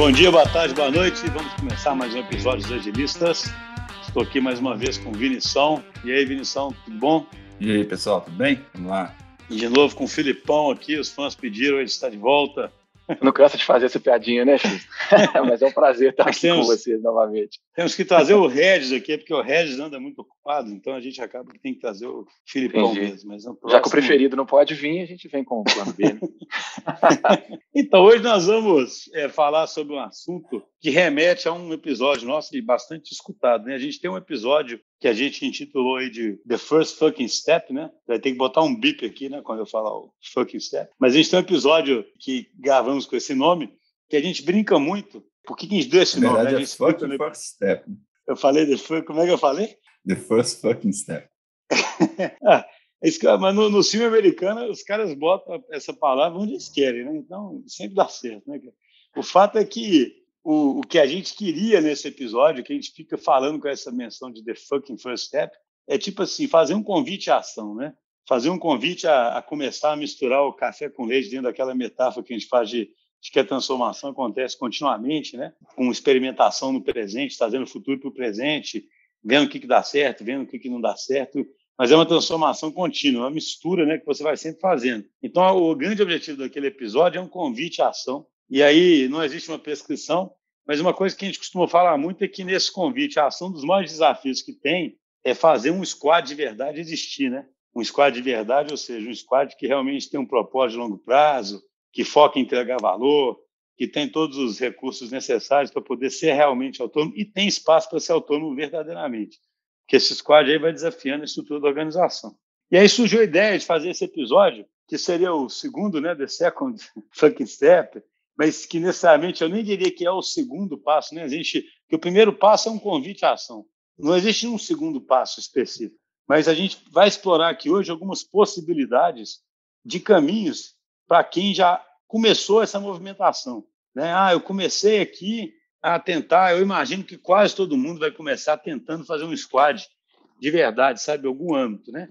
Bom dia, boa tarde, boa noite. Vamos começar mais um episódio dos Agilistas. Estou aqui mais uma vez com o Vinição. E aí, Vinição, tudo bom? E aí, pessoal, tudo bem? Vamos lá. E de novo com o Filipão aqui, os fãs pediram, ele está de volta. Não cansa de fazer essa piadinha, né, X? Mas é um prazer estar aqui temos, com vocês novamente. Temos que trazer o Regis aqui, porque o Regis anda muito ocupado, então a gente acaba que tem que trazer o Filipão Entendi. mesmo. Mas próximo... Já que o preferido não pode vir, a gente vem com o plano B. Né? então, hoje nós vamos é, falar sobre um assunto que remete a um episódio nosso bastante escutado. Né? A gente tem um episódio que a gente intitulou aí de The First Fucking Step, né? Vai ter que botar um bip aqui, né, quando eu falar o fucking step. Mas a gente tem um episódio que gravamos com esse nome, que a gente brinca muito. Por que, que a gente deu esse Na nome? Verdade, né? é fucking first step. Eu falei The First, como é que eu falei? The First Fucking Step. ah, mas no, no, filme americano, os caras botam essa palavra onde eles querem, né? Então, sempre dá certo, né? O fato é que o, o que a gente queria nesse episódio, que a gente fica falando com essa menção de The Fucking First Step, é tipo assim, fazer um convite à ação, né? Fazer um convite a, a começar a misturar o café com leite dentro daquela metáfora que a gente faz de, de que a transformação acontece continuamente, né? Com experimentação no presente, trazendo o futuro para o presente, vendo o que, que dá certo, vendo o que, que não dá certo, mas é uma transformação contínua, uma mistura né, que você vai sempre fazendo. Então, o grande objetivo daquele episódio é um convite à ação e aí não existe uma prescrição, mas uma coisa que a gente costuma falar muito é que nesse convite, a ação dos maiores desafios que tem é fazer um squad de verdade existir, né? Um squad de verdade, ou seja, um squad que realmente tem um propósito de longo prazo, que foca em entregar valor, que tem todos os recursos necessários para poder ser realmente autônomo e tem espaço para ser autônomo verdadeiramente. Porque esse squad aí vai desafiando a estrutura da organização. E aí surgiu a ideia de fazer esse episódio, que seria o segundo, né, The Second Fucking Step, mas que necessariamente eu nem diria que é o segundo passo, né? Gente, que o primeiro passo é um convite à ação. Não existe um segundo passo específico, mas a gente vai explorar aqui hoje algumas possibilidades de caminhos para quem já começou essa movimentação, né? Ah, eu comecei aqui a tentar, eu imagino que quase todo mundo vai começar tentando fazer um squad de verdade, sabe, algum âmbito, né?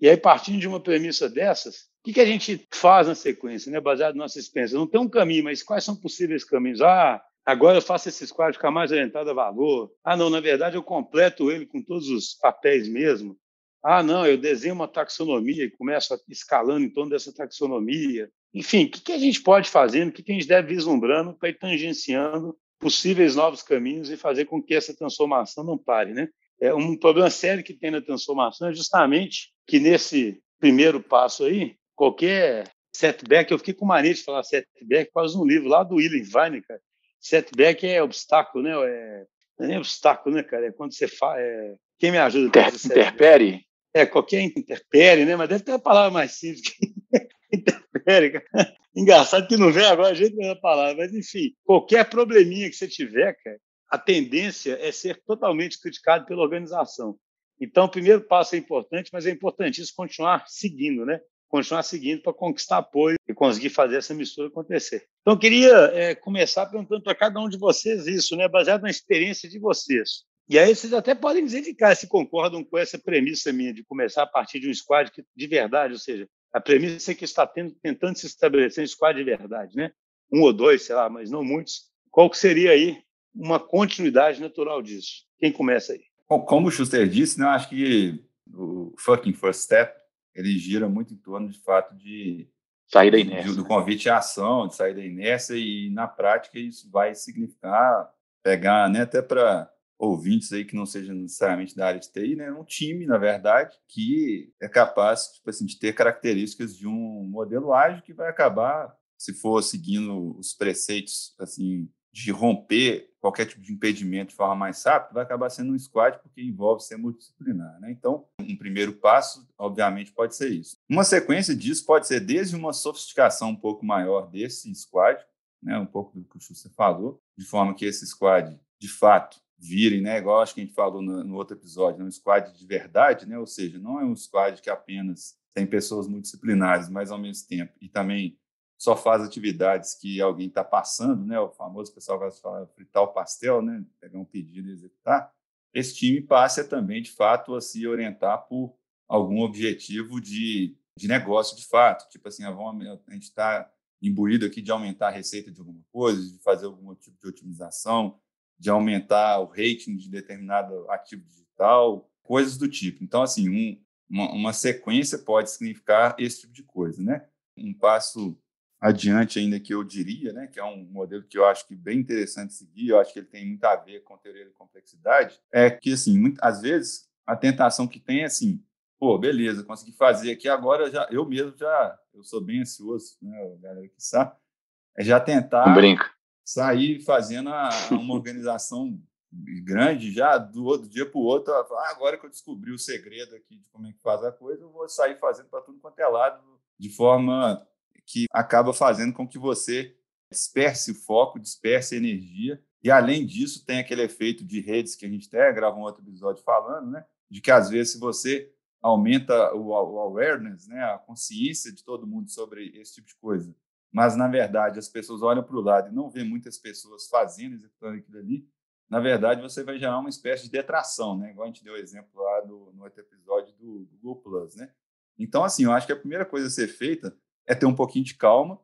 E aí partindo de uma premissa dessas, que, que a gente faz na sequência, né, baseado na nossa experiência? Não tem um caminho, mas quais são possíveis caminhos? Ah, agora eu faço esse squad ficar mais orientado a valor. Ah, não, na verdade eu completo ele com todos os papéis mesmo. Ah, não, eu desenho uma taxonomia e começo escalando em torno dessa taxonomia. Enfim, o que, que a gente pode fazer, o que, que a gente deve vislumbrando para ir tangenciando possíveis novos caminhos e fazer com que essa transformação não pare, né? É um problema sério que tem na transformação é justamente que nesse primeiro passo aí, qualquer setback, eu fiquei com mania de falar setback, quase um livro lá do William Vine, cara. Setback é obstáculo, né? É, não é nem obstáculo, né, cara? É quando você faz. É... Quem me ajuda? Inter, interpere? É, qualquer interpere, né? Mas deve ter uma palavra mais simples que interpere, cara. Engraçado que não vem agora a gente da palavra, mas enfim, qualquer probleminha que você tiver, cara, a tendência é ser totalmente criticado pela organização. Então, o primeiro passo é importante, mas é importantíssimo continuar seguindo, né? Continuar seguindo para conquistar apoio e conseguir fazer essa mistura acontecer. Então, eu queria é, começar perguntando para cada um de vocês isso, né, baseado na experiência de vocês. E aí vocês até podem dizer de cá se concordam com essa premissa minha de começar a partir de um squad que, de verdade, ou seja, a premissa é que está tendo, tentando se estabelecer um squad de verdade, né? Um ou dois, sei lá, mas não muitos. Qual que seria aí uma continuidade natural disso? Quem começa aí? Como o Schuster disse, né, acho que o fucking first step ele gira muito em torno de fato de sair da inércia, do convite à ação, de sair da inércia e na prática isso vai significar pegar, né, até para ouvintes aí que não sejam necessariamente da área de TI, né, um time, na verdade, que é capaz, tipo assim, de ter características de um modelo ágil que vai acabar, se for seguindo os preceitos, assim, de romper qualquer tipo de impedimento de forma mais rápida, vai acabar sendo um squad porque envolve ser multidisciplinar. Né? Então, um primeiro passo, obviamente, pode ser isso. Uma sequência disso pode ser desde uma sofisticação um pouco maior desse squad, né? um pouco do que o Schuster falou, de forma que esse squad, de fato, virem, né? igual acho que a gente falou no, no outro episódio, né? um squad de verdade, né? ou seja, não é um squad que apenas tem pessoas multidisciplinares, mas ao mesmo tempo, e também só faz atividades que alguém está passando, né? O famoso pessoal vai falar fritar o pastel, né? Pegar um pedido e executar. Esse time passe também, de fato, a se orientar por algum objetivo de, de negócio, de fato. Tipo assim, a, gente está imbuído aqui de aumentar a receita de alguma coisa, de fazer algum tipo de otimização, de aumentar o rating de determinado ativo digital, coisas do tipo. Então, assim, um, uma, uma, sequência pode significar esse tipo de coisa, né? Um passo adiante ainda que eu diria, né, que é um modelo que eu acho que bem interessante seguir, eu acho que ele tem muito a ver com teoria da complexidade, é que, assim, muito, às vezes, a tentação que tem é assim, pô, beleza, consegui fazer aqui, agora já, eu mesmo já, eu sou bem ansioso, né, a galera que sabe, é já tentar sair fazendo a, uma organização grande já do outro dia para o outro, ah, agora que eu descobri o segredo aqui de como é que faz a coisa, eu vou sair fazendo para tudo quanto é lado, de forma que acaba fazendo com que você disperse o foco, disperse a energia, e além disso tem aquele efeito de redes que a gente até gravou um outro episódio falando, né, de que às vezes se você aumenta o, awareness, né, a consciência de todo mundo sobre esse tipo de coisa. Mas, na verdade, as pessoas olham para o lado e não vê muitas pessoas fazendo, executando aquilo ali. Na verdade, você vai gerar uma espécie de detração, né? Igual a gente deu o exemplo lá no outro episódio do Google Plus, né? Então, assim, eu acho que a primeira coisa a ser feita é ter um pouquinho de calma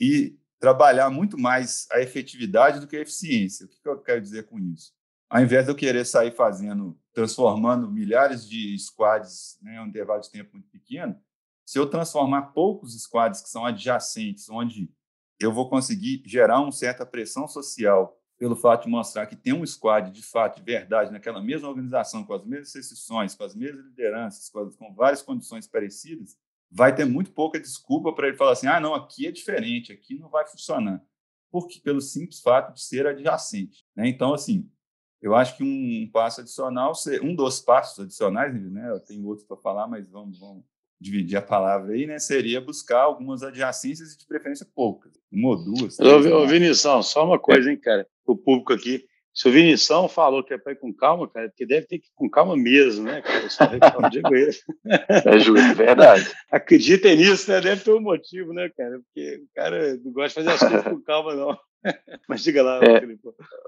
e trabalhar muito mais a efetividade do que a eficiência. O que eu quero dizer com isso? Ao invés de eu querer sair fazendo transformando milhares de squads né, em um intervalo de tempo muito pequeno, se eu transformar poucos squads que são adjacentes, onde eu vou conseguir gerar uma certa pressão social pelo fato de mostrar que tem um squad de fato, de verdade, naquela mesma organização, com as mesmas restrições, com as mesmas lideranças, com, as, com várias condições parecidas, vai ter muito pouca desculpa para ele falar assim: ah, não, aqui é diferente, aqui não vai funcionar. Porque, pelo simples fato de ser adjacente. Né? Então, assim, eu acho que um, um passo adicional, um dos passos adicionais, né, eu tenho outros para falar, mas vamos, vamos, dividir a palavra aí, né, seria buscar algumas adjacências e de preferência poucas, uma ou duas. Ô, ô Vinição, só uma coisa, hein, cara, o público aqui. Se o Vinição falou que é para ir com calma, cara, porque deve ter que ir com calma mesmo, né? Cara? Eu só digo isso. É justo, verdade. Acreditem nisso, né? Deve ter um motivo, né, cara? Porque o cara não gosta de fazer as coisas com calma, não. Mas diga lá, é, Felipe.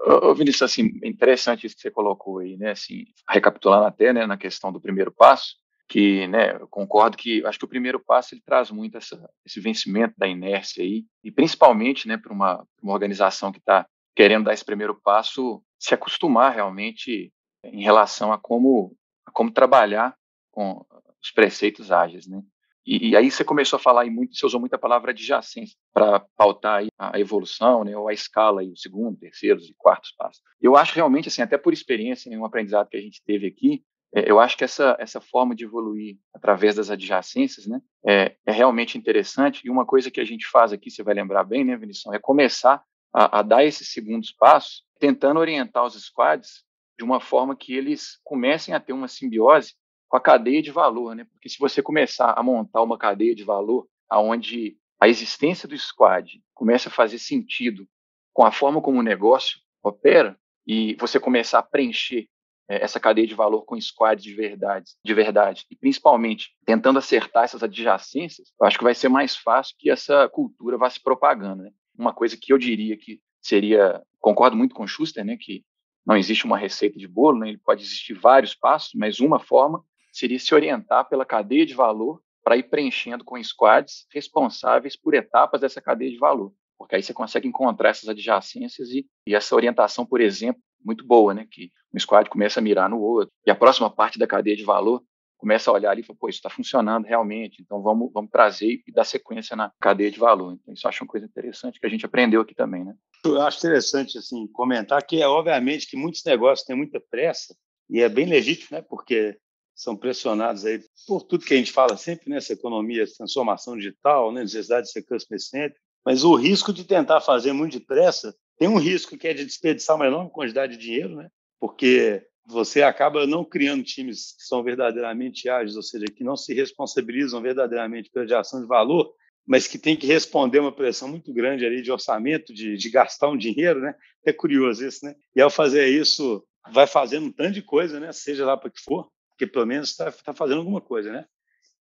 Ô, Vinícius, assim, interessante isso que você colocou aí, né? Assim, recapitulando até, né, na questão do primeiro passo, que, né, eu concordo que acho que o primeiro passo ele traz muito essa, esse vencimento da inércia aí, e principalmente, né, para uma, uma organização que está querendo dar esse primeiro passo, se acostumar realmente em relação a como, a como trabalhar com os preceitos ágeis, né? E, e, aí você começou a falar, e muito, você usou muita palavra adjacência para pautar a evolução, né, ou a escala, aí, o segundo, terceiro e quartos passos. Eu acho realmente, assim, até por experiência, um aprendizado que a gente teve aqui, é, eu acho que essa, essa forma de evoluir através das adjacências né, é, é, realmente interessante. E uma coisa que a gente faz aqui, você vai lembrar bem, né, Vinição, é começar a, a dar esses segundos passos, tentando orientar os squads de uma forma que eles comecem a ter uma simbiose com a cadeia de valor, né? Porque se você começar a montar uma cadeia de valor aonde a existência do squad começa a fazer sentido com a forma como o negócio opera e você começar a preencher é, essa cadeia de valor com squads de verdade, de verdade, e principalmente tentando acertar essas adjacências, eu acho que vai ser mais fácil que essa cultura vá se propagando. Né? Uma coisa que eu diria que seria, concordo muito com o Schuster, né, que não existe uma receita de bolo, né, ele pode existir vários passos, mas uma forma seria se orientar pela cadeia de valor para ir preenchendo com squads responsáveis por etapas dessa cadeia de valor. Porque aí você consegue encontrar essas adjacências e, e essa orientação, por exemplo, muito boa, né? Que um squad começa a mirar no outro. E a próxima parte da cadeia de valor começa a olhar ali e fala, pô, isso está funcionando realmente, então vamos, vamos trazer e dar sequência na cadeia de valor. Então, isso acho uma coisa interessante que a gente aprendeu aqui também, né? Eu acho interessante, assim, comentar que é obviamente que muitos negócios têm muita pressa e é bem legítimo, né? Porque são pressionados aí por tudo que a gente fala sempre, né? Essa economia, transformação digital, né? necessidade de ser customer centric. Mas o risco de tentar fazer muito depressa tem um risco que é de desperdiçar uma enorme quantidade de dinheiro, né? Porque você acaba não criando times que são verdadeiramente ágeis, ou seja, que não se responsabilizam verdadeiramente pela geração de valor, mas que tem que responder uma pressão muito grande ali de orçamento, de, de gastar um dinheiro, né? É curioso isso, né? E ao fazer isso, vai fazendo um tanto de coisa, né? Seja lá para que for, porque pelo menos está tá fazendo alguma coisa, né?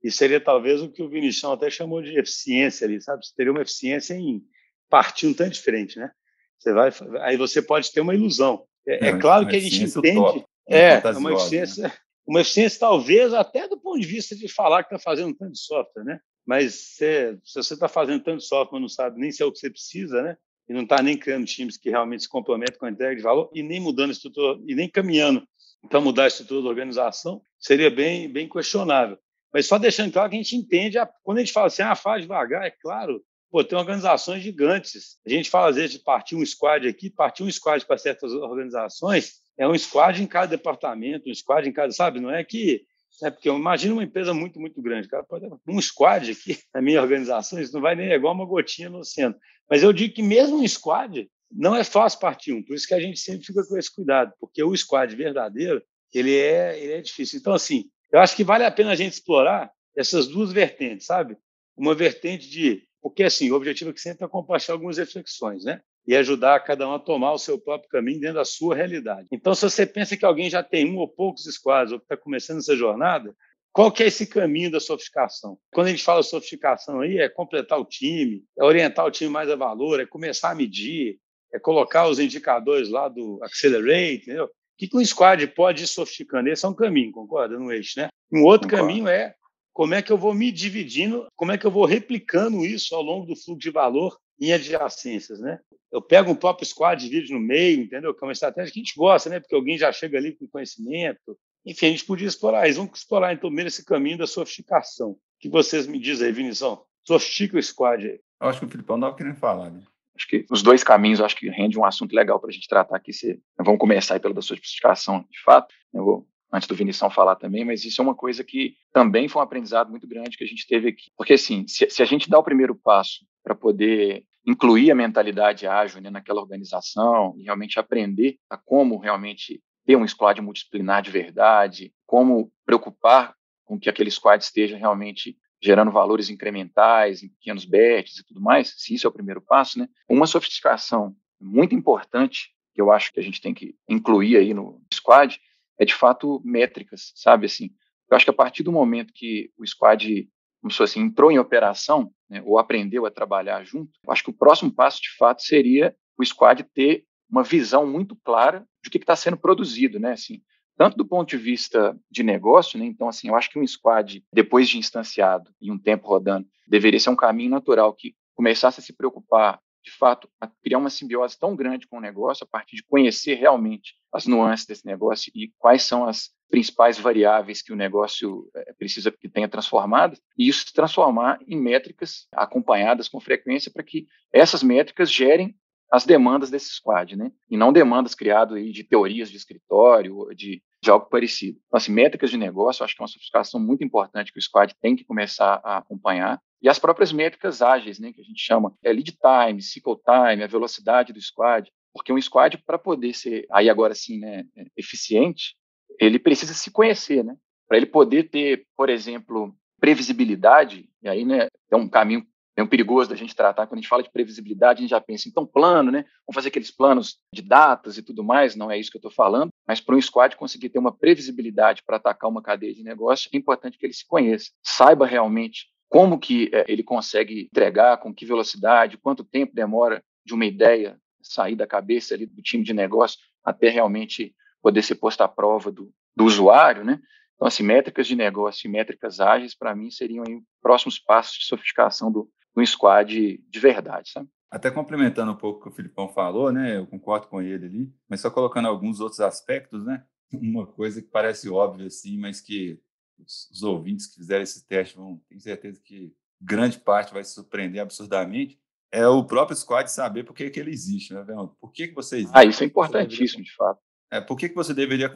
E seria talvez o que o Vinicius até chamou de eficiência ali, sabe? Você teria uma eficiência em partir um tanto diferente, né? Você vai, aí você pode ter uma ilusão. É, é, é claro que a gente entende. Top, é, é uma eficiência, né? uma eficiência talvez até do ponto de vista de falar que está fazendo um tanto de software, né? mas se você está fazendo tanto software, mas não sabe nem se é o que você precisa, né? E não está nem criando times que realmente se complementem com a entrega de valor e nem mudando a estrutura, e nem caminhando para mudar a estrutura da organização, seria bem, bem questionável. Mas só deixando claro que a gente entende, a, quando a gente fala assim, ah, faz devagar, é claro, pô, tem organizações gigantes. A gente fala às vezes de partir um squad aqui, partir um squad para certas organizações, é um squad em cada departamento, um squad em cada, sabe? Não é que é porque eu imagino uma empresa muito, muito grande. Cara, um squad aqui na minha organização, isso não vai nem igual uma gotinha no oceano. Mas eu digo que mesmo um squad não é fácil partir um, por isso que a gente sempre fica com esse cuidado, porque o squad verdadeiro ele é, ele é difícil. Então, assim, eu acho que vale a pena a gente explorar essas duas vertentes, sabe? Uma vertente de. Porque, assim, o objetivo aqui sempre é compartilhar algumas reflexões, né? E ajudar cada um a tomar o seu próprio caminho dentro da sua realidade. Então, se você pensa que alguém já tem um ou poucos squads, ou que está começando essa jornada, qual que é esse caminho da sofisticação? Quando a gente fala sofisticação aí, é completar o time, é orientar o time mais a valor, é começar a medir, é colocar os indicadores lá do Accelerate, entendeu? O que, que um squad pode ir sofisticando? Esse é um caminho, concorda? No eixo, né? Um outro concordo. caminho é como é que eu vou me dividindo, como é que eu vou replicando isso ao longo do fluxo de valor em adjacências, né? Eu pego um próprio squad, divido no meio, entendeu? Que é uma estratégia que a gente gosta, né? Porque alguém já chega ali com conhecimento. Enfim, a gente podia explorar isso. Vamos explorar, então, mesmo esse caminho da sofisticação. O que vocês me dizem aí, Vinição? Sofistica o squad aí. Eu acho que o Filipão não estava querendo falar, né? Acho que os dois caminhos, acho que rende um assunto legal para a gente tratar aqui. Se, vamos começar aí pela da sofisticação, de fato. Eu vou, antes do Vinição falar também, mas isso é uma coisa que também foi um aprendizado muito grande que a gente teve aqui. Porque, assim, se, se a gente dá o primeiro passo para poder incluir a mentalidade ágil né, naquela organização e realmente aprender a como realmente ter um squad multidisciplinar de verdade, como preocupar com que aquele squad esteja realmente gerando valores incrementais em pequenos bets e tudo mais, se isso é o primeiro passo, né? Uma sofisticação muito importante que eu acho que a gente tem que incluir aí no squad é de fato métricas, sabe assim? Eu acho que a partir do momento que o squad, como se assim, entrou em operação, né, ou aprendeu a trabalhar junto, acho que o próximo passo de fato seria o squad ter uma visão muito clara de o que está sendo produzido, né? Assim, tanto do ponto de vista de negócio, né? Então, assim, eu acho que um squad, depois de instanciado e um tempo rodando, deveria ser um caminho natural que começasse a se preocupar, de fato, criar uma simbiose tão grande com o negócio, a partir de conhecer realmente as nuances desse negócio e quais são as principais variáveis que o negócio eh, precisa que tenha transformadas, e isso se transformar em métricas acompanhadas com frequência para que essas métricas gerem as demandas desse squad, né? E não demandas criadas aí de teorias de escritório, de, de algo parecido. Então, assim, métricas de negócio, acho que é uma sofisticação muito importante que o squad tem que começar a acompanhar. E as próprias métricas ágeis, né, que a gente chama é lead time, cycle time, a velocidade do squad, porque um squad, para poder ser, aí agora sim, né, eficiente, ele precisa se conhecer, né? Para ele poder ter, por exemplo, previsibilidade, e aí né, é um caminho é um perigoso da gente tratar. Quando a gente fala de previsibilidade, a gente já pensa, então, plano, né? Vamos fazer aqueles planos de datas e tudo mais, não é isso que eu estou falando, mas para um squad conseguir ter uma previsibilidade para atacar uma cadeia de negócio, é importante que ele se conheça, saiba realmente como que é, ele consegue entregar, com que velocidade, quanto tempo demora de uma ideia sair da cabeça ali do time de negócio até realmente poder ser posta à prova do, do usuário, né? Então, assim, métricas de negócio e métricas ágeis, para mim, seriam aí, próximos passos de sofisticação do, um squad de verdade, sabe? Até complementando um pouco o que o Filipão falou, né? Eu concordo com ele ali, mas só colocando alguns outros aspectos, né? Uma coisa que parece óbvia assim, mas que os, os ouvintes que fizeram esse teste vão ter certeza que grande parte vai se surpreender absurdamente, é o próprio squad saber por que, que ele existe, né, Fernando? Por que, que você existe? Ah, isso é importantíssimo, de fato. É, por que, que você deveria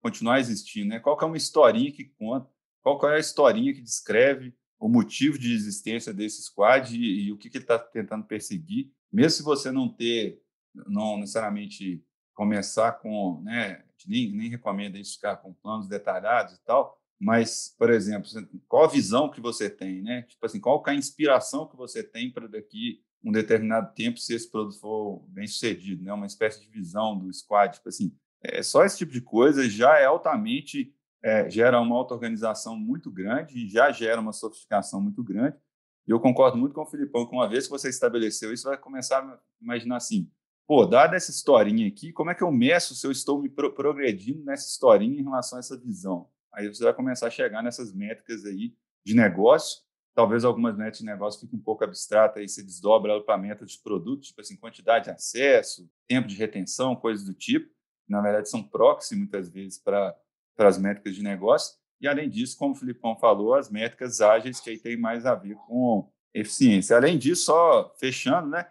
continuar existindo, né? Qual que é uma historinha que conta? Qual é a historinha que descreve o motivo de existência desse squad e, e o que, que ele está tentando perseguir, mesmo se você não ter, não necessariamente começar com, né, nem, nem recomenda isso ficar com planos detalhados e tal, mas, por exemplo, qual a visão que você tem, né? Tipo assim, qual é a inspiração que você tem para daqui um determinado tempo se esse produto for bem sucedido, né? Uma espécie de visão do squad, tipo assim, é, só esse tipo de coisa já é altamente é, gera uma auto-organização muito grande e já gera uma sofisticação muito grande. E eu concordo muito com o Filipão que uma vez que você estabeleceu isso, vai começar a imaginar assim, pô, dada essa historinha aqui, como é que eu meço se eu estou me pro progredindo nessa historinha em relação a essa visão? Aí você vai começar a chegar nessas métricas aí de negócio talvez algumas metas de negócio fiquem um pouco abstratas e se desdobra ela para metas de produto, tipo assim, quantidade de acesso, tempo de retenção, coisas do tipo. Na verdade, são proxy muitas vezes para as métricas de negócio. E, além disso, como o Filipão falou, as métricas ágeis, que aí tem mais a ver com eficiência. Além disso, só fechando, né,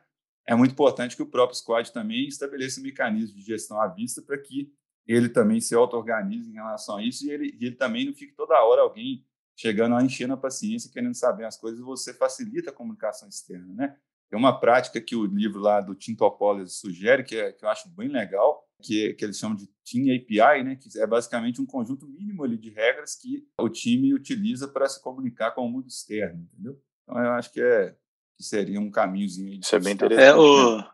é muito importante que o próprio squad também estabeleça um mecanismo de gestão à vista para que ele também se auto-organize em relação a isso e ele, ele também não fique toda hora alguém chegando a encher na paciência, querendo saber as coisas, você facilita a comunicação externa, né? Tem uma prática que o livro lá do Tim Topology sugere, que, é, que eu acho bem legal, que, que eles chamam de Team API, né? que é basicamente um conjunto mínimo ali de regras que o time utiliza para se comunicar com o mundo externo, entendeu? Então, eu acho que, é, que seria um caminhozinho. Isso é bem interessante. É, o... Né?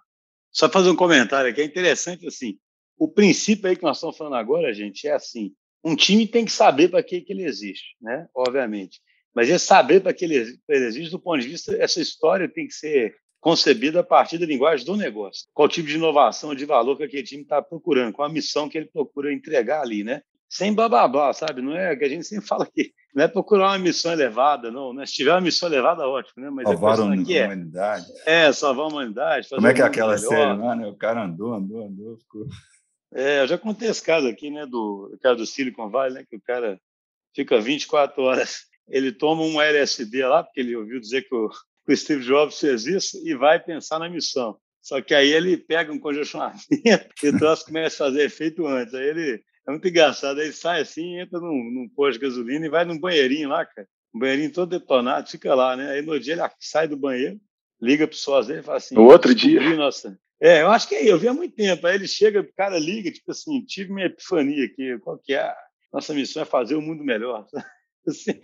Só fazer um comentário aqui, é interessante assim, o princípio aí que nós estamos falando agora, gente, é assim, um time tem que saber para que, que ele existe, né? Obviamente. Mas é saber para que ele, existe do ponto de vista, essa história tem que ser concebida a partir da linguagem do negócio. Qual tipo de inovação, de valor que aquele time está procurando, qual a missão que ele procura entregar ali, né? Sem bababá, sabe? Não é que a gente sempre fala aqui, não é procurar uma missão elevada, não. Né? Se tiver uma missão elevada, ótimo, né? Mas salvar a, a humanidade. É, salvar a humanidade. Como é que é aquela melhor. série lá, né? O cara andou, andou, andou, ficou... É, eu já contei esse caso aqui, né, do cara do Silicon Valley, né, que o cara fica 24 horas, ele toma um LSD lá, porque ele ouviu dizer que o, que o Steve Jobs fez isso, e vai pensar na missão. Só que aí ele pega um congestionamento e o troço começa a fazer efeito antes. Aí ele é muito engraçado. Aí ele sai assim, entra num, num posto de gasolina e vai num banheirinho lá, cara. Um banheirinho todo detonado, fica lá, né? Aí no dia ele sai do banheiro, liga pro sócio dele e fala assim: No outro dia. Nossa, é, eu acho que é, eu vi há muito tempo. Aí ele chega, o cara liga, tipo assim, tive minha epifania aqui, qual que é? Nossa missão é fazer o mundo melhor. Assim,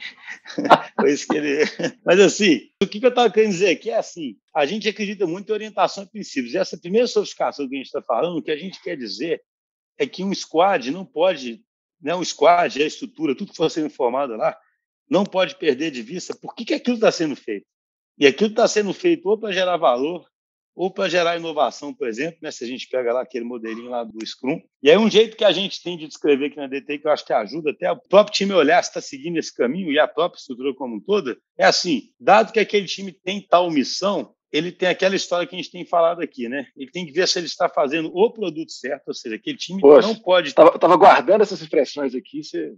foi isso que ele. Mas assim, o que eu estava querendo dizer aqui é assim: a gente acredita muito em orientação e princípios. E essa primeira sofisticação que a gente está falando, o que a gente quer dizer é que um squad não pode, né, um squad, a estrutura, tudo que for sendo formado lá, não pode perder de vista por que, que aquilo está sendo feito. E aquilo está sendo feito ou para gerar valor, ou para gerar inovação, por exemplo, né? se a gente pega lá aquele modelinho lá do Scrum. E aí um jeito que a gente tem de descrever aqui na DT, que eu acho que ajuda até o próprio time olhar se está seguindo esse caminho e a própria estrutura como um todo, é assim, dado que aquele time tem tal missão, ele tem aquela história que a gente tem falado aqui, né? Ele tem que ver se ele está fazendo o produto certo, ou seja, aquele time Poxa, não pode. Estava guardando essas expressões aqui, você...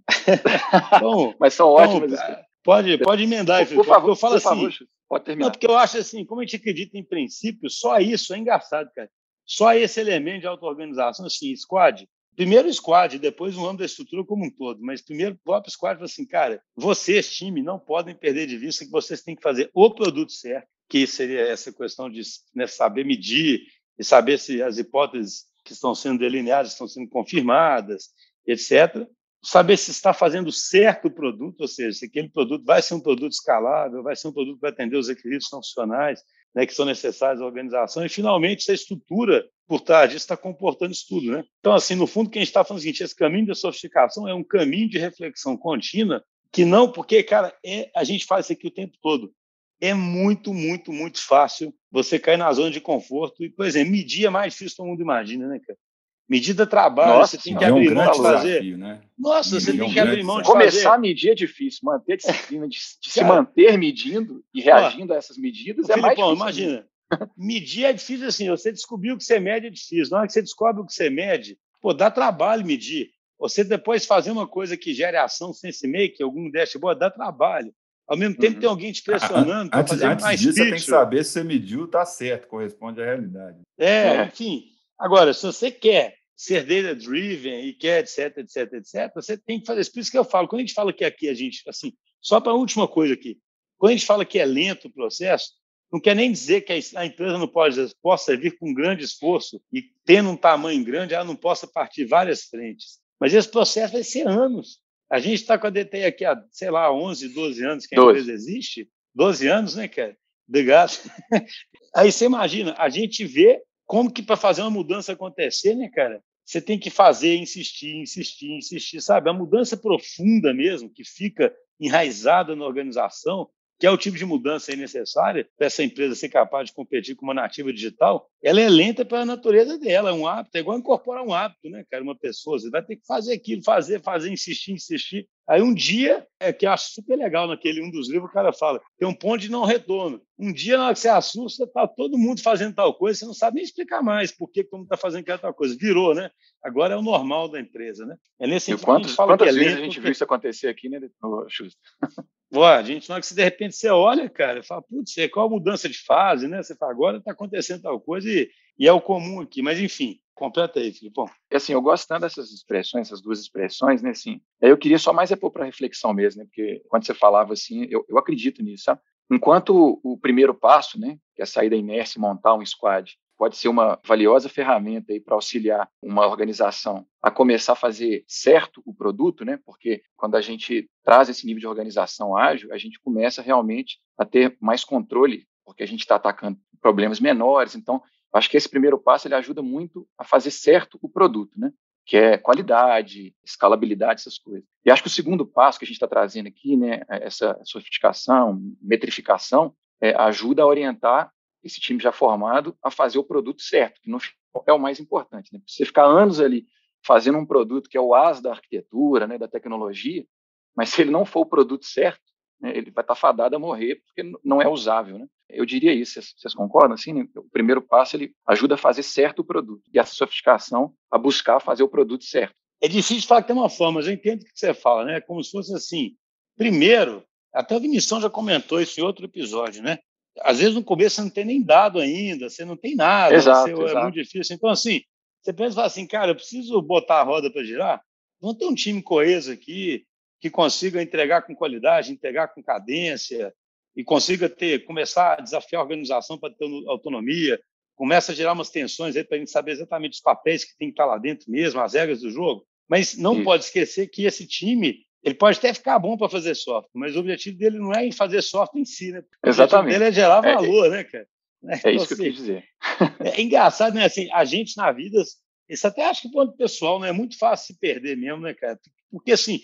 Bom, mas são ótimas. Então, pode, pode emendar, por, por favor. Eu falo assim, favor, Pode terminar. Não, porque eu acho assim, como a gente acredita em princípio, só isso é engraçado, cara. Só esse elemento de auto-organização, assim, squad, primeiro o squad, depois o âmbito da estrutura como um todo, mas primeiro o próprio squad fala assim, cara, vocês, time, não podem perder de vista que vocês têm que fazer o produto certo, que seria essa questão de né, saber medir e saber se as hipóteses que estão sendo delineadas estão sendo confirmadas, etc saber se está fazendo certo o produto, ou seja, se aquele produto vai ser um produto escalável, vai ser um produto que vai atender os requisitos funcionais né, que são necessários à organização, e finalmente se a estrutura por trás disso está comportando isso tudo. Né? Então, assim, no fundo, o que a gente está falando é o seguinte, esse caminho da sofisticação é um caminho de reflexão contínua, que não, porque, cara, é, a gente faz isso aqui o tempo todo. É muito, muito, muito fácil você cair na zona de conforto e, por exemplo, medir é mais difícil todo mundo imagina, né, cara? Medida trabalho, Nossa, você tem que abrir é um mão de fazer. Desafio, né? Nossa, você tem que abrir mão de Começar fazer. Começar a medir é difícil, manter disciplina, de, de se manter medindo e reagindo ó, a essas medidas é mais difícil. imagina, medir é difícil assim, você descobriu o que você mede é difícil. Na hora que você descobre o que você mede, pô, dá trabalho medir. Você depois fazer uma coisa que gere ação sense make, algum dashboard, dá trabalho. Ao mesmo tempo, uhum. tem alguém te pressionando para fazer antes mais disso, você tem que saber se você mediu, tá certo, corresponde à realidade. É, é. enfim. Agora, se você quer ser data driven e quer etc, etc, etc, você tem que fazer isso. Por isso que eu falo, quando a gente fala que aqui a gente, assim, só para a última coisa aqui, quando a gente fala que é lento o processo, não quer nem dizer que a empresa não pode, possa vir com grande esforço e tendo um tamanho grande, ela não possa partir várias frentes. Mas esse processo vai ser anos. A gente está com a DTI aqui há, sei lá, 11, 12 anos que a 12. empresa existe. 12 anos, né, cara? Obrigado. Aí você imagina, a gente vê como que para fazer uma mudança acontecer, né, cara? Você tem que fazer, insistir, insistir, insistir, sabe? A mudança profunda mesmo, que fica enraizada na organização, que é o tipo de mudança necessária para essa empresa ser capaz de competir com uma nativa digital, ela é lenta pela natureza dela, é um hábito, é igual incorporar um hábito, né, cara? Uma pessoa, você vai ter que fazer aquilo, fazer, fazer, insistir, insistir. Aí um dia, é que eu acho super legal naquele um dos livros, o cara fala, tem um ponto de não retorno. Um dia, na hora que você assusta, tá todo mundo fazendo tal coisa, você não sabe nem explicar mais por que todo mundo está fazendo aquela tal coisa. Virou, né? Agora é o normal da empresa, né? É nesse sentido quantos, que a quantas é vezes a gente porque... viu isso acontecer aqui, né? Ó, a gente, na hora que você, de repente você olha, cara, fala, putz, é qual a mudança de fase, né? Você fala, agora está acontecendo tal coisa e, e é o comum aqui. Mas, enfim, Completa aí, Filipão. Assim, eu gosto tanto dessas expressões, essas duas expressões, né, assim, eu queria só mais é pôr para reflexão mesmo, né, porque quando você falava assim, eu, eu acredito nisso, sabe? Enquanto o primeiro passo, né, que é sair da inércia e montar um squad, pode ser uma valiosa ferramenta aí para auxiliar uma organização a começar a fazer certo o produto, né? Porque quando a gente traz esse nível de organização ágil, a gente começa realmente a ter mais controle, porque a gente está atacando problemas menores. Então, Acho que esse primeiro passo ele ajuda muito a fazer certo o produto, né? que é qualidade, escalabilidade, essas coisas. E acho que o segundo passo que a gente está trazendo aqui, né, é essa sofisticação, metrificação, é, ajuda a orientar esse time já formado a fazer o produto certo, que no é o mais importante. Né? Você ficar anos ali fazendo um produto que é o as da arquitetura, né, da tecnologia, mas se ele não for o produto certo, né, ele vai estar tá fadado a morrer porque não é usável. Né? Eu diria isso, vocês, vocês concordam? Assim, né? O primeiro passo ele ajuda a fazer certo o produto e essa sofisticação a buscar fazer o produto certo. É difícil falar que tem uma forma, mas eu entendo o que você fala, né? Como se fosse assim. Primeiro, até o Vinição já comentou isso em outro episódio, né? Às vezes no começo você não tem nem dado ainda, você não tem nada, exato, você, exato. é muito difícil. Então, assim, você pensa assim, cara, eu preciso botar a roda para girar? Não tem um time coeso aqui que consiga entregar com qualidade, entregar com cadência, e consiga ter, começar a desafiar a organização para ter autonomia, começa a gerar umas tensões aí para a gente saber exatamente os papéis que tem que estar lá dentro mesmo, as regras do jogo. Mas não Isso. pode esquecer que esse time ele pode até ficar bom para fazer software, mas o objetivo dele não é em fazer software em si, né? O Exatamente. dele é gerar é, valor, é, né, cara? É então, isso que assim, eu quis dizer. É engraçado, né? Assim, a gente na vida, isso até acho que ponto pessoal, né? É muito fácil se perder mesmo, né, cara? Porque assim,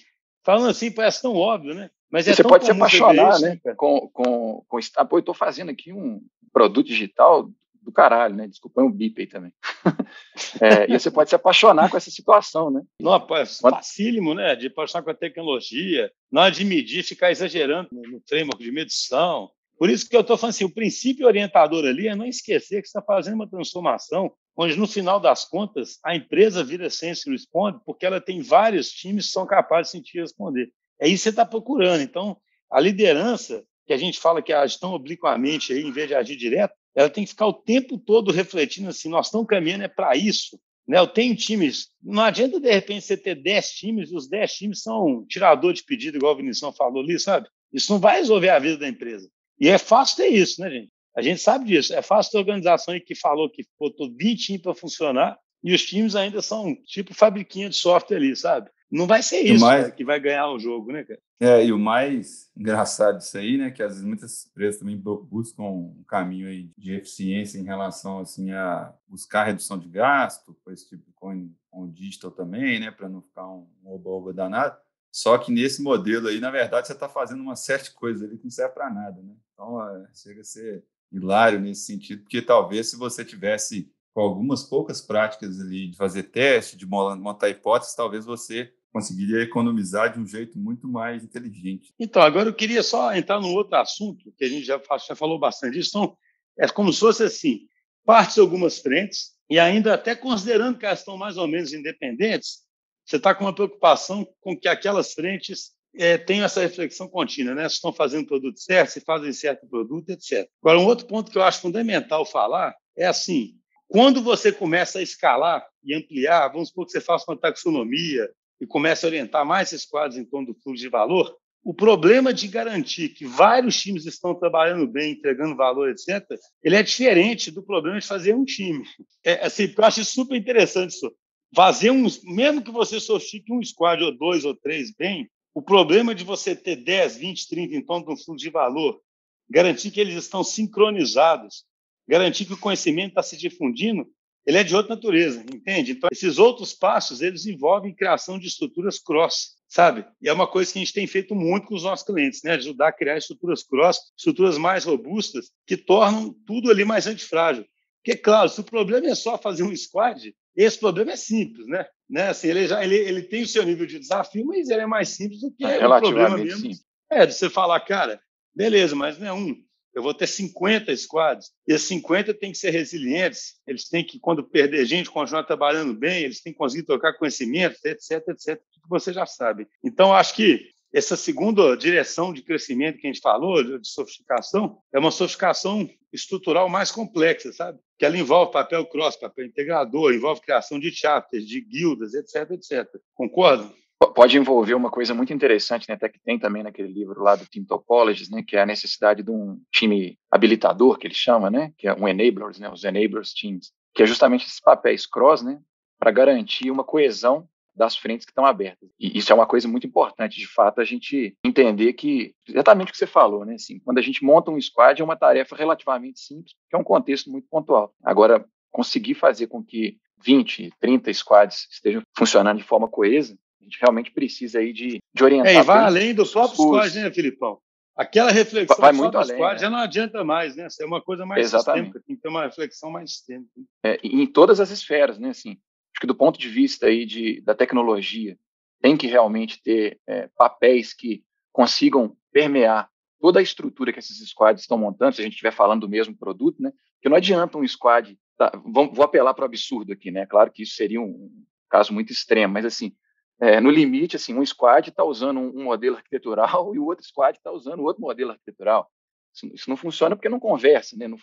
falando assim, parece tão óbvio, né? Mas é você pode se apaixonar, né? Com, com, com, ah, pô, eu estou fazendo aqui um produto digital do caralho, né? Desculpa, é um bip aí também. é, e você pode se apaixonar com essa situação, né? Não, é facílimo, né? De apaixonar com a tecnologia, não é de medir, ficar exagerando no framework de medição. Por isso que eu estou falando assim, o princípio orientador ali é não esquecer que você está fazendo uma transformação onde, no final das contas, a empresa vira Sense Responde porque ela tem vários times que são capazes de sentir responder. É isso que você está procurando. Então, a liderança, que a gente fala que age tão obliquamente aí, em vez de agir direto, ela tem que ficar o tempo todo refletindo assim, nós estamos caminhando é para isso. Né? Eu tenho times, não adianta de repente você ter 10 times e os 10 times são tirador de pedido, igual o Vinição falou ali, sabe? Isso não vai resolver a vida da empresa. E é fácil ter isso, né, gente? A gente sabe disso. É fácil ter organização que falou que botou 20 times para funcionar e os times ainda são tipo fabriquinha de software ali, sabe? Não vai ser isso mais, que vai ganhar o jogo, né, cara? É, e o mais engraçado disso aí, né, que às vezes muitas empresas também buscam um caminho aí de eficiência em relação assim a buscar redução de gasto, com esse tipo com, com o digital também, né, para não ficar um, oba-oba danado. Só que nesse modelo aí, na verdade, você está fazendo uma série de coisas ali que não serve para nada, né? Então, é, chega a ser hilário nesse sentido, porque talvez se você tivesse com algumas poucas práticas ali de fazer teste, de montar hipóteses, talvez você conseguiria economizar de um jeito muito mais inteligente. Então, agora eu queria só entrar num outro assunto, que a gente já, já falou bastante disso. Então, é como se fosse assim, partes de algumas frentes, e ainda até considerando que elas estão mais ou menos independentes, você está com uma preocupação com que aquelas frentes é, tenham essa reflexão contínua, né? Se estão fazendo produto certo, se fazem certo produto, etc. Agora, um outro ponto que eu acho fundamental falar é assim, quando você começa a escalar e ampliar, vamos supor que você faça uma taxonomia, e começa a orientar mais esses quadros em torno do fluxo de valor, o problema de garantir que vários times estão trabalhando bem, entregando valor, etc., ele é diferente do problema de fazer um time. É, assim, eu acho super interessante isso. Fazer um, mesmo que você sofistique um squad ou dois ou três bem, o problema de você ter 10, 20, 30 em torno de um fluxo de valor, garantir que eles estão sincronizados, garantir que o conhecimento está se difundindo, ele é de outra natureza, entende? Então, esses outros passos, eles envolvem criação de estruturas cross, sabe? E é uma coisa que a gente tem feito muito com os nossos clientes, né? Ajudar a criar estruturas cross, estruturas mais robustas, que tornam tudo ali mais antifrágil. Porque, claro, se o problema é só fazer um squad, esse problema é simples, né? né? Assim, ele, já, ele, ele tem o seu nível de desafio, mas ele é mais simples do que é, o problema mesmo. Simples. É, de você falar, cara, beleza, mas não é um. Eu vou ter 50 squads, e esses 50 têm que ser resilientes, eles têm que, quando perder gente, continuar trabalhando bem, eles têm que conseguir trocar conhecimento, etc, etc, tudo que você já sabe. Então, acho que essa segunda direção de crescimento que a gente falou, de sofisticação, é uma sofisticação estrutural mais complexa, sabe? Que ela envolve papel cross, papel integrador, envolve criação de chapters, de guildas, etc, etc. Concorda? Pode envolver uma coisa muito interessante, né, até que tem também naquele livro lá do Team Topologies, né, que é a necessidade de um time habilitador, que ele chama, né, que é um enablers, né, os enablers teams, que é justamente esses papéis cross, né, para garantir uma coesão das frentes que estão abertas. E isso é uma coisa muito importante, de fato, a gente entender que, exatamente o que você falou, né? Assim, quando a gente monta um squad, é uma tarefa relativamente simples, que é um contexto muito pontual. Agora, conseguir fazer com que 20, 30 squads estejam funcionando de forma coesa, a gente realmente precisa aí de, de orientar. É, e vai além do próprio squad, né, Filipão? Aquela reflexão vai muito além, né? já não adianta mais, né? Isso é uma coisa mais Exatamente. sistêmica, tem que ter uma reflexão mais sistêmica. É, em todas as esferas, né? Assim, acho que do ponto de vista aí de, da tecnologia, tem que realmente ter é, papéis que consigam permear toda a estrutura que esses squads estão montando, se a gente estiver falando do mesmo produto, né? Que não adianta um squad, tá, vou, vou, apelar para o absurdo aqui, né? Claro que isso seria um, um caso muito extremo, mas assim, é, no limite, assim, um squad está usando um, um, modelo arquitetural e o outro squad está usando outro modelo arquitetural. Isso, isso, não funciona porque não conversa, né? Não,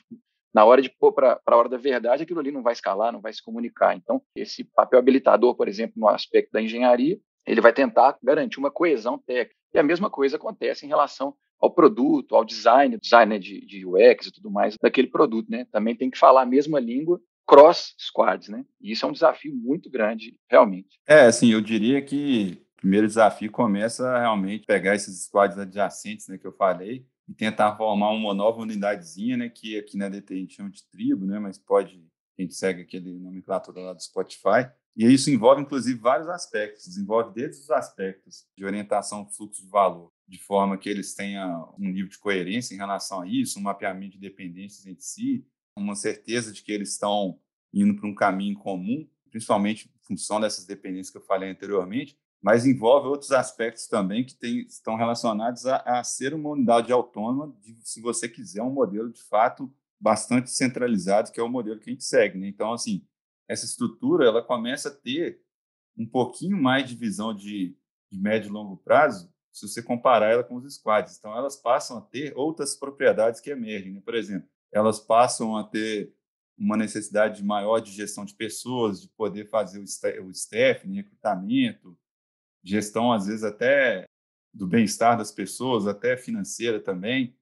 na hora de pôr para a hora da verdade, aquilo ali não vai escalar, não vai se comunicar. Então, esse papel habilitador, por exemplo, no aspecto da engenharia, ele vai tentar garantir uma coesão técnica. E a mesma coisa acontece em relação ao produto, ao design, design né, de, de UX e tudo mais daquele produto, né? Também tem que falar a mesma língua cross squads, né? E isso é um desafio muito grande, realmente. É, assim, eu diria que o primeiro desafio começa realmente pegar esses squads adjacentes, né, que eu falei, e tentar formar uma nova unidadezinha, né, que aqui na DT a gente chama de tribo, né, mas pode, a gente segue aquele nomenclatura lá do Spotify, e isso envolve, inclusive, vários aspectos, envolve desde os aspectos de orientação fluxo de valor, de forma que eles tenham um nível de coerência em relação a isso, um mapeamento de dependências entre si, uma certeza de que eles estão indo para um caminho comum, principalmente em função dessas dependências que eu falei anteriormente, mas envolve outros aspectos também que tem, estão relacionados a, a, ser uma unidade autônoma, de, se você quiser, um modelo de fato bastante centralizado, que é o modelo que a gente segue. Né? Então, assim, essa estrutura ela começa a ter um pouquinho mais de visão de, de médio e longo prazo, se você comparar ela com os squads. Então, elas passam a ter outras propriedades que emergem. Né? Por exemplo, elas passam a ter uma necessidade maior de gestão de pessoas, de poder fazer o staff, né? recrutamento, gestão, às vezes, até do bem-estar das pessoas, até financeira também.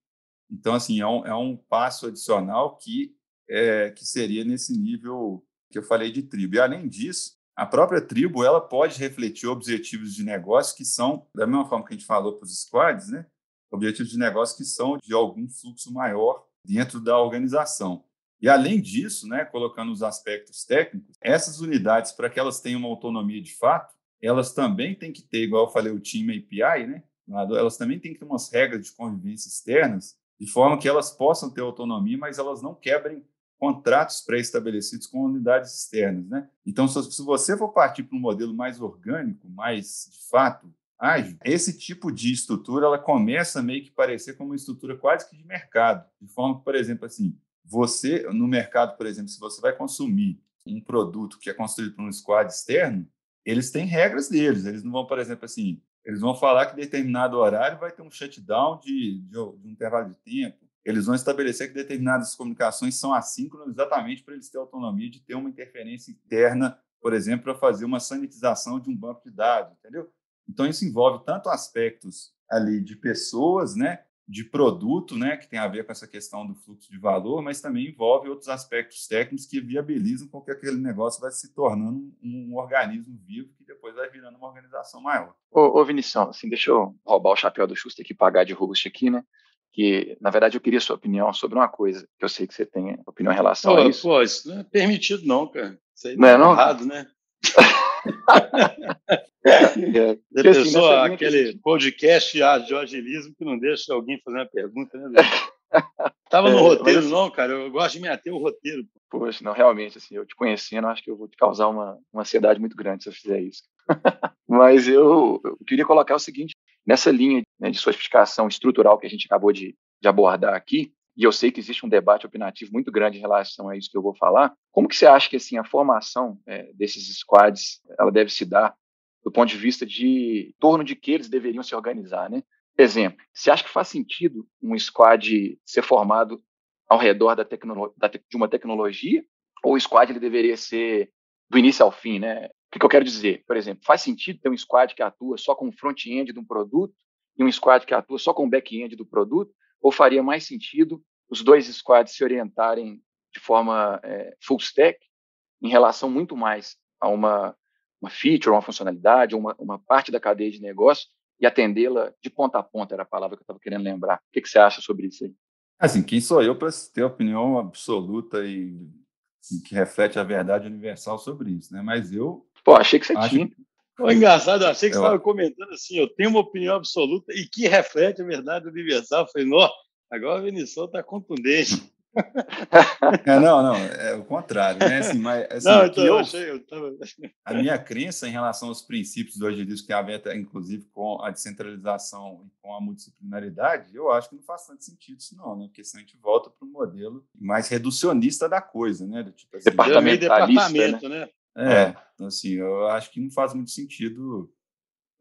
Então, assim, é um, é um passo adicional que, é, que seria nesse nível que eu falei de tribo. E, além disso, a própria tribo ela pode refletir objetivos de negócio que são, da mesma forma que a gente falou para os squads, né? objetivos de negócio que são de algum fluxo maior dentro da organização. E, além disso, né, colocando os aspectos técnicos, essas unidades, para que elas tenham uma autonomia de fato, elas também têm que ter, igual eu falei, o time API, né? Elas também têm que ter umas regras de convivência externas, de forma que elas possam ter autonomia, mas elas não quebrem contratos pré-estabelecidos com unidades externas, né? Então, se você for partir para um modelo mais orgânico, mais de fato ágil, esse tipo de estrutura ela começa meio que parecer como uma estrutura quase que de mercado, de forma que, por exemplo, assim, você no mercado, por exemplo, se você vai consumir um produto que é construído por um squad externo, eles têm regras deles. Eles não vão, por exemplo, assim, eles vão falar que determinado horário vai ter um shutdown de, de, de um intervalo de tempo. Eles vão estabelecer que determinadas comunicações são assíncronas exatamente para eles terem autonomia de ter uma interferência interna, por exemplo, para fazer uma sanitização de um banco de dados, entendeu? Então, isso envolve tanto aspectos ali de pessoas, né, de produto, né, que tem a ver com essa questão do fluxo de valor, mas também envolve outros aspectos técnicos que viabilizam com que aquele negócio vai se tornando um, um organismo vivo que depois vai virando uma organização maior. Ô, ô Vinição, assim, deixa eu roubar o chapéu do Schuster aqui, pagar de robusto aqui, né? Que, na verdade, eu queria sua opinião sobre uma coisa, que eu sei que você tem opinião em relação pô, a isso. Pô, isso não é permitido não, cara. Isso aí não, é, não é errado, né? É, Já pensou aquele podcast de agilismo que não deixa alguém fazer uma pergunta, né? Tava no é, roteiro, mas, assim não, cara. Eu gosto de me ater o roteiro. Poxa, não, realmente, assim, eu te conhecendo, acho que eu vou te causar uma, uma ansiedade muito grande se eu fizer isso. mas eu, eu, queria colocar o seguinte: nessa linha né, de sofisticação estrutural que a gente acabou de, de abordar aqui, e eu sei que existe um debate opinativo muito grande em relação a isso que eu vou falar. Como que você acha que assim a formação é, desses squads ela deve se dar do ponto de vista de em torno de que eles deveriam se organizar, né? Exemplo, você acha que faz sentido um squad ser formado ao redor da, da de uma tecnologia ou o squad ele deveria ser do início ao fim, né? O que, que eu quero dizer? Por exemplo, faz sentido ter um squad que atua só com o front-end de um produto e um squad que atua só com o back-end do produto? Ou faria mais sentido os dois squads se orientarem de forma é, full stack em relação muito mais a uma, uma feature, uma funcionalidade, uma, uma parte da cadeia de negócio e atendê-la de ponta a ponta, era a palavra que eu estava querendo lembrar. O que, que, você acha sobre isso aí? Assim, quem sou eu para ter opinião absoluta e, e, que reflete a verdade universal sobre isso, né? Mas eu... Pô, achei que você acho... tinha. Pô, engraçado, eu achei que eu... você estava comentando assim, eu tenho uma opinião absoluta e que reflete a verdade universal. Eu falei, nossa, agora o Vinicius está contundente. É, não, não, é o contrário, né? Assim, mas, assim, não, então, eu, achei, eu tava... A minha crença em relação aos princípios do agilismo que a Veta, inclusive com a descentralização e com a multidisciplinaridade, eu acho que não faz tanto sentido isso não, né? Porque senão a gente volta para um modelo mais reducionista da coisa, né? Do tipo assim, departamento, né? né? É, então, assim, eu acho que não faz muito sentido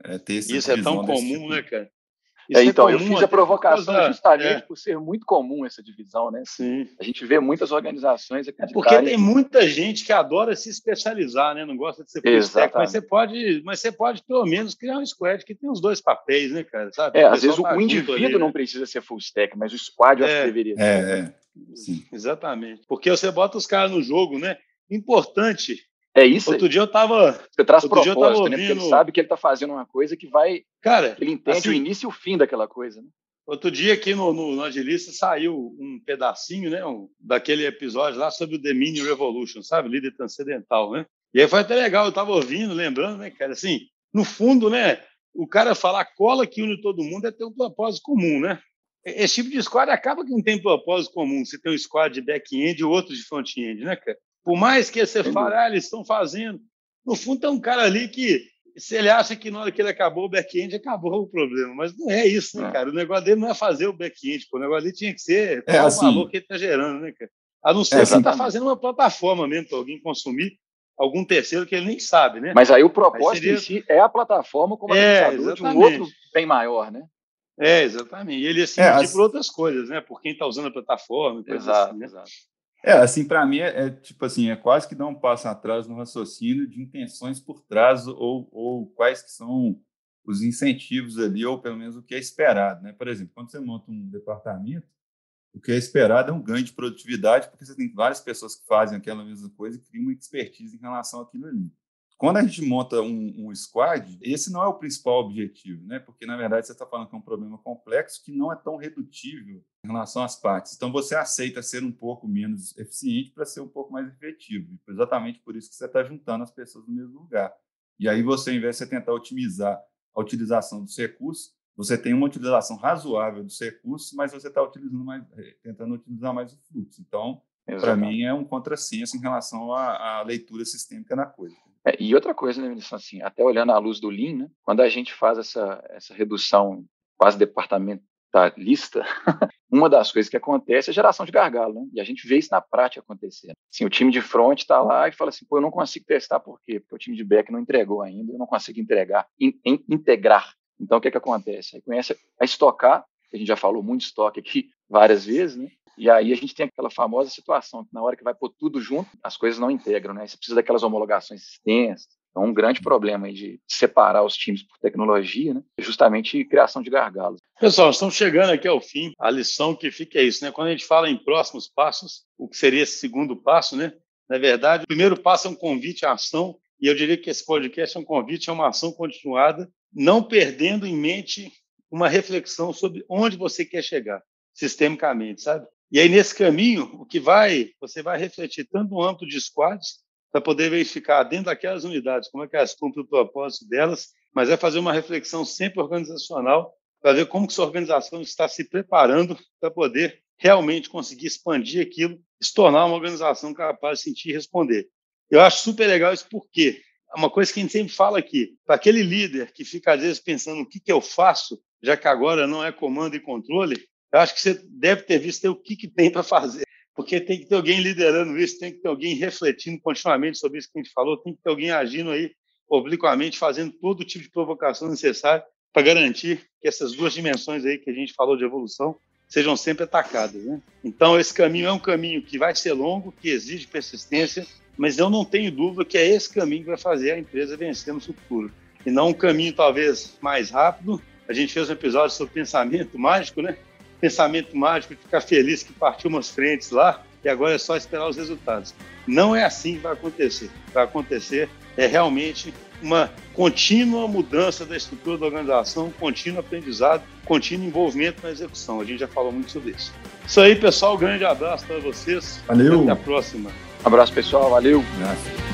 é, ter esse Isso é tão comum, tipo. né, cara? É, é, então, eu fiz a provocação por justamente é. por ser muito comum essa divisão, né? Sim. A gente vê muitas organizações É porque tem muita gente que adora se especializar, né? Não gosta de ser full mas você pode, mas você pode pelo menos criar um squad que tem os dois papéis, né, cara? Sabe? É, às vezes o, indivíduo ali, não né? precisa ser full stack, mas o squad eu acho que é. deveria ser. É, é. Sim. Exatamente. Porque você bota os caras no jogo, né? Importante é isso. Outro dia eu tava. Você traz propósito, né? Ouvindo... Porque ele sabe que ele tá fazendo uma coisa que vai. Cara. Ele entende assim, o início e o fim daquela coisa, né? Outro dia aqui no, no, no Agilista saiu um pedacinho, né? Um, daquele episódio lá sobre o The Mini Revolution, sabe? Líder transcendental, né? E aí foi até legal, eu tava ouvindo, lembrando, né, cara? Assim, no fundo, né? O cara falar cola que une todo mundo é ter um propósito comum, né? Esse tipo de squad acaba que não tem propósito comum. Você tem um squad de back-end e outro de front-end, né, cara? Por mais que você fale, ah, eles estão fazendo. No fundo, tem um cara ali que, se ele acha que na hora que ele acabou o back-end, acabou o problema. Mas não é isso, né, é. cara? O negócio dele não é fazer o back-end, o negócio dele tinha que ser é, assim, o valor que ele está gerando, né, cara? A não ser é, que ele está fazendo uma plataforma mesmo para alguém consumir algum terceiro que ele nem sabe, né? Mas aí o propósito seria... em si é a plataforma como é, de um outro bem maior, né? É, exatamente. E ele assim, é, as... por outras coisas, né? Por quem está usando a plataforma. Exato, assim, né? exato. É, assim, para mim é, é, tipo assim, é quase que dar um passo atrás no raciocínio de intenções por trás ou, ou quais que são os incentivos ali, ou pelo menos o que é esperado, né? Por exemplo, quando você monta um departamento, o que é esperado é um ganho de produtividade, porque você tem várias pessoas que fazem aquela mesma coisa e criam uma expertise em relação àquilo ali. Quando a gente monta um, um, squad, esse não é o principal objetivo, né? Porque, na verdade, você está falando que é um problema complexo que não é tão redutível em relação às partes. Então, você aceita ser um pouco menos eficiente para ser um pouco mais efetivo. Exatamente por isso que você está juntando as pessoas no mesmo lugar. E aí, você, ao invés de você tentar otimizar a utilização dos recursos, você tem uma utilização razoável dos recursos, mas você está utilizando mais, eh, tentando utilizar mais o fluxo. Então, para mim, é um contrassenso em relação à, à leitura sistêmica da coisa. É, e outra coisa, né, Vinícius, assim, até olhando à luz do Lean, né, quando a gente faz essa, essa redução quase departamentalista, uma das coisas que acontece é a geração de gargalo, né? E a gente vê isso na prática acontecendo. Assim, o time de front está lá e fala assim, pô, eu não consigo testar por quê? Porque o time de back não entregou ainda, eu não consigo entregar, in, in, integrar. Então, o que, que acontece? Aí começa a estocar, a gente já falou muito estoque aqui várias vezes, né? E aí a gente tem aquela famosa situação que na hora que vai pôr tudo junto, as coisas não integram, né? Você precisa daquelas homologações extensas. Então, um grande problema aí de separar os times por tecnologia, né? É justamente criação de gargalos. Pessoal, estamos chegando aqui ao fim. A lição que fica é isso, né? Quando a gente fala em próximos passos, o que seria esse segundo passo, né? Na verdade, o primeiro passo é um convite à ação, e eu diria que esse podcast é um convite a uma ação continuada, não perdendo em mente uma reflexão sobre onde você quer chegar sistemicamente, sabe? E aí, nesse caminho, o que vai, você vai refletir tanto no âmbito de squads, para poder verificar dentro daquelas unidades como é que elas cumprem o propósito delas, mas é fazer uma reflexão sempre organizacional para ver como que sua organização está se preparando para poder realmente conseguir expandir aquilo, se tornar uma organização capaz de sentir e responder. Eu acho super legal isso porque é uma coisa que a gente sempre fala aqui, para aquele líder que fica às vezes pensando o que, que eu faço, já que agora não é comando e controle, eu acho que você deve ter visto o que, que tem para fazer, porque tem que ter alguém liderando isso, tem que ter alguém refletindo continuamente sobre isso que a gente falou, tem que ter alguém agindo aí obliquamente, fazendo todo tipo de provocação necessária para garantir que essas duas dimensões aí que a gente falou de evolução sejam sempre atacadas. Né? Então, esse caminho é um caminho que vai ser longo, que exige persistência, mas eu não tenho dúvida que é esse caminho que vai fazer a empresa vencer no futuro. E não um caminho talvez mais rápido. A gente fez um episódio sobre pensamento mágico, né? Pensamento mágico de ficar feliz que partiu umas frentes lá e agora é só esperar os resultados. Não é assim que vai acontecer. Vai acontecer é realmente uma contínua mudança da estrutura da organização, contínuo aprendizado, contínuo envolvimento na execução. A gente já falou muito sobre isso. Isso aí, pessoal. Um grande abraço para vocês. Valeu. Até a próxima. Um abraço, pessoal. Valeu. Graças.